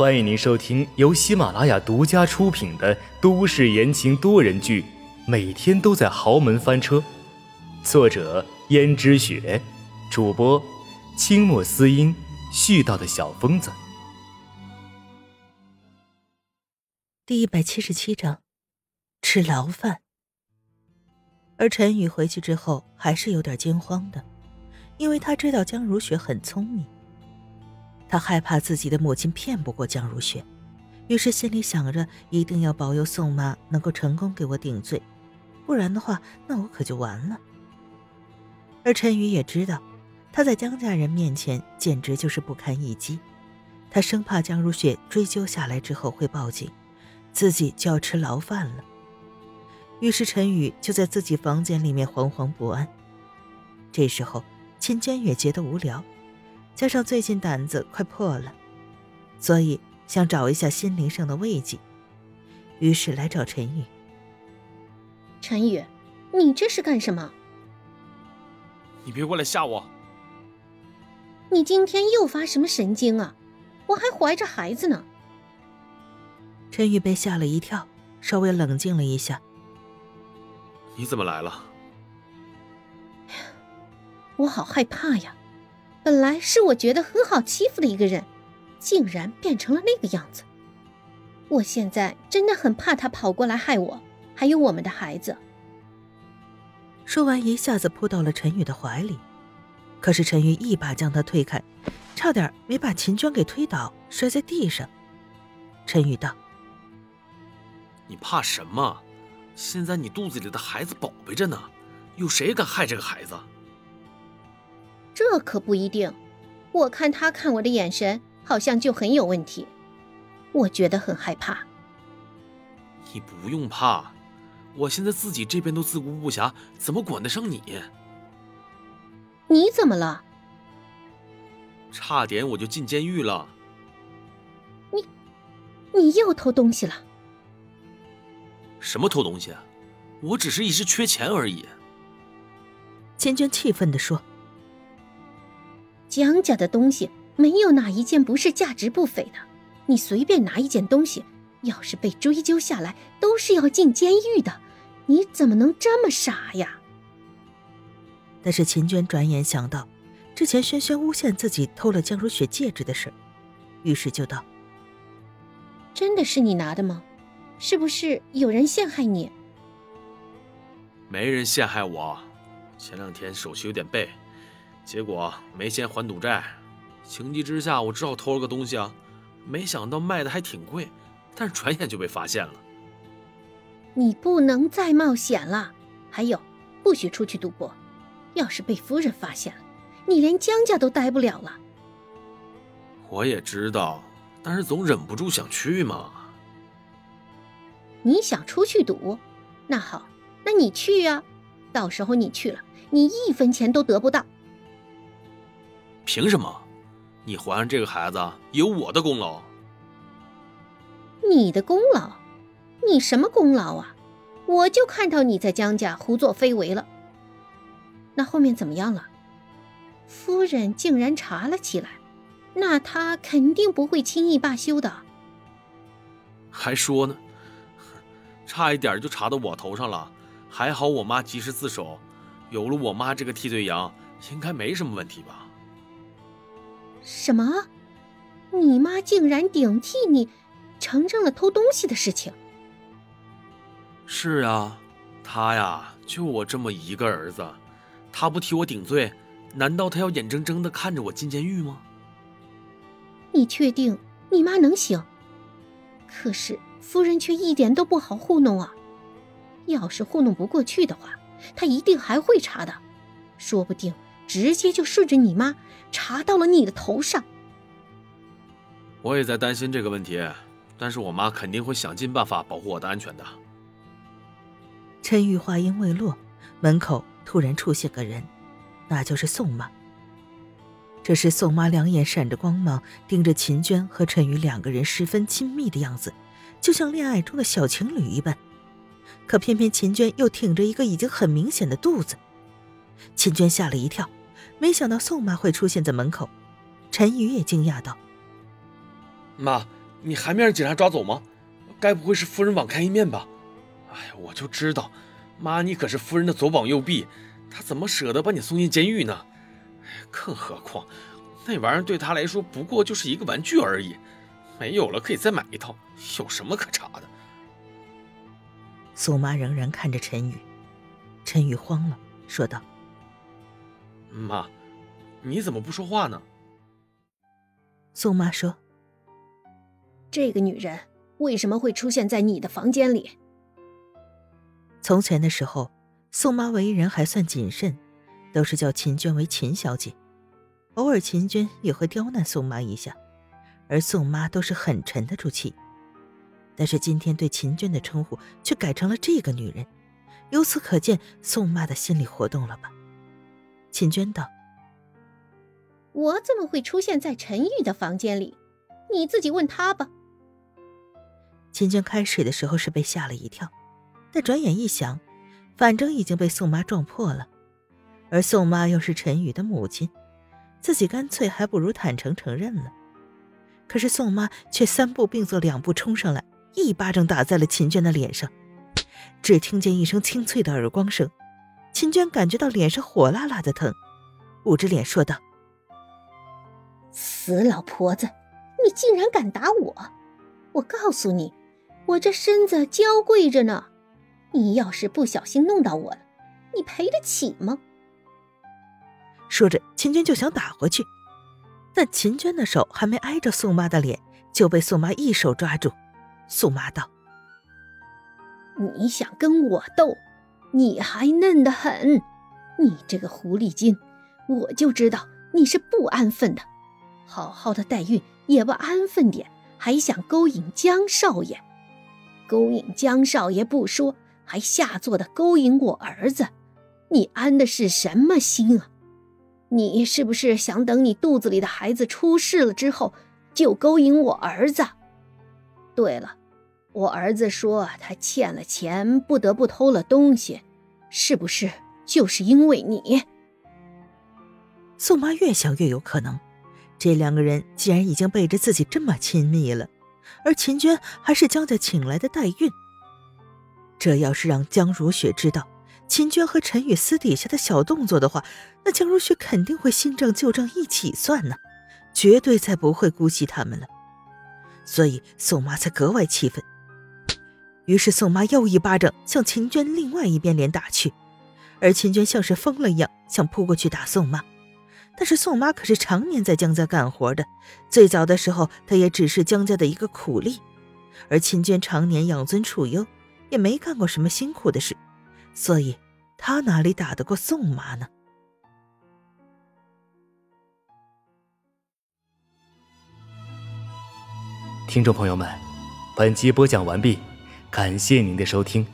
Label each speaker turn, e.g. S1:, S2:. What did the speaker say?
S1: 欢迎您收听由喜马拉雅独家出品的都市言情多人剧《每天都在豪门翻车》，作者：胭脂雪，主播：清墨思音，絮叨的小疯子。
S2: 第一百七十七章，吃牢饭。而陈宇回去之后还是有点惊慌的，因为他知道江如雪很聪明。他害怕自己的母亲骗不过江如雪，于是心里想着一定要保佑宋妈能够成功给我顶罪，不然的话，那我可就完了。而陈宇也知道，他在江家人面前简直就是不堪一击，他生怕江如雪追究下来之后会报警，自己就要吃牢饭了。于是陈宇就在自己房间里面惶惶不安。这时候，秦娟也觉得无聊。加上最近胆子快破了，所以想找一下心灵上的慰藉，于是来找陈宇。
S3: 陈宇，你这是干什么？
S4: 你别过来吓我！
S3: 你今天又发什么神经啊？我还怀着孩子呢。
S2: 陈宇被吓了一跳，稍微冷静了一下。
S4: 你怎么来了？
S3: 我好害怕呀！本来是我觉得很好欺负的一个人，竟然变成了那个样子。我现在真的很怕他跑过来害我，还有我们的孩子。
S2: 说完，一下子扑到了陈宇的怀里，可是陈宇一把将他推开，差点没把秦娟给推倒，摔在地上。陈宇道：“
S4: 你怕什么？现在你肚子里的孩子宝贝着呢，有谁敢害这个孩子？”
S3: 这可不一定，我看他看我的眼神好像就很有问题，我觉得很害怕。
S4: 你不用怕，我现在自己这边都自顾不暇，怎么管得上你？
S3: 你怎么了？
S4: 差点我就进监狱了。
S3: 你，你又偷东西了？
S4: 什么偷东西？我只是一时缺钱而已。
S2: 千娟气愤地说。
S3: 江家的东西没有哪一件不是价值不菲的，你随便拿一件东西，要是被追究下来，都是要进监狱的。你怎么能这么傻呀？
S2: 但是秦娟转眼想到之前轩轩诬陷自己偷了江如雪戒指的事，于是就道：“
S3: 真的是你拿的吗？是不是有人陷害你？”
S4: 没人陷害我，前两天手续有点背。结果没钱还赌债，情急之下我只好偷了个东西啊！没想到卖的还挺贵，但是转眼就被发现了。
S3: 你不能再冒险了，还有，不许出去赌博。要是被夫人发现了，你连江家都待不了了。
S4: 我也知道，但是总忍不住想去嘛。
S3: 你想出去赌？那好，那你去呀。到时候你去了，你一分钱都得不到。
S4: 凭什么？你怀上这个孩子有我的功劳？
S3: 你的功劳？你什么功劳啊？我就看到你在江家胡作非为了。那后面怎么样了？夫人竟然查了起来，那他肯定不会轻易罢休的。
S4: 还说呢，差一点就查到我头上了。还好我妈及时自首，有了我妈这个替罪羊，应该没什么问题吧。
S3: 什么？你妈竟然顶替你，承认了偷东西的事情？
S4: 是啊，他呀，就我这么一个儿子，他不替我顶罪，难道他要眼睁睁的看着我进监狱吗？
S3: 你确定你妈能行？可是夫人却一点都不好糊弄啊！要是糊弄不过去的话，她一定还会查的，说不定直接就顺着你妈。查到了你的头上，
S4: 我也在担心这个问题，但是我妈肯定会想尽办法保护我的安全的。
S2: 陈玉话音未落，门口突然出现个人，那就是宋妈。这时宋妈两眼闪着光芒，盯着秦娟和陈宇两个人十分亲密的样子，就像恋爱中的小情侣一般。可偏偏秦娟又挺着一个已经很明显的肚子，秦娟吓了一跳。没想到宋妈会出现在门口，陈宇也惊讶道：“
S5: 妈，
S4: 你还没让警察抓走吗？该不会是夫人网开一面吧？哎，我就知道，妈，你可是夫人的左膀右臂，她怎么舍得把你送进监狱呢？更何况，那玩意儿对她来说不过就是一个玩具而已，没有了可以再买一套，有什么可查的？
S2: 宋妈仍然看着陈宇，陈宇慌了，说道：“
S4: 妈，你怎么不说话呢？”
S2: 宋妈说：“
S3: 这个女人为什么会出现在你的房间里？”
S2: 从前的时候，宋妈为人还算谨慎，都是叫秦娟为秦小姐。偶尔秦娟也会刁难宋妈一下，而宋妈都是很沉得住气。但是今天对秦娟的称呼却改成了这个女人，由此可见宋妈的心理活动了吧？秦娟道：“
S3: 我怎么会出现在陈玉的房间里？你自己问他吧。”
S2: 秦娟开始的时候是被吓了一跳。但转眼一想，反正已经被宋妈撞破了，而宋妈又是陈宇的母亲，自己干脆还不如坦诚承认了。可是宋妈却三步并作两步冲上来，一巴掌打在了秦娟的脸上。只听见一声清脆的耳光声，秦娟感觉到脸上火辣辣的疼，捂着脸说道：“
S3: 死老婆子，你竟然敢打我！我告诉你，我这身子娇贵着呢。”你要是不小心弄到我了，你赔得起吗？
S2: 说着，秦娟就想打回去，但秦娟的手还没挨着宋妈的脸，就被宋妈一手抓住。宋妈道：“
S3: 你想跟我斗，你还嫩得很。你这个狐狸精，我就知道你是不安分的。好好的代孕也不安分点，还想勾引江少爷？勾引江少爷不说。”还下作的勾引我儿子，你安的是什么心啊？你是不是想等你肚子里的孩子出事了之后，就勾引我儿子？对了，我儿子说他欠了钱，不得不偷了东西，是不是就是因为你？
S2: 宋妈越想越有可能，这两个人既然已经背着自己这么亲密了，而秦娟还是江家请来的代孕。这要是让江如雪知道秦娟和陈宇私底下的小动作的话，那江如雪肯定会新账旧账一起算呢，绝对再不会姑息他们了。所以宋妈才格外气愤。于是宋妈又一巴掌向秦娟另外一边脸打去，而秦娟像是疯了一样想扑过去打宋妈。但是宋妈可是常年在江家干活的，最早的时候她也只是江家的一个苦力，而秦娟常年养尊处优。也没干过什么辛苦的事，所以她哪里打得过宋妈呢？
S1: 听众朋友们，本集播讲完毕，感谢您的收听。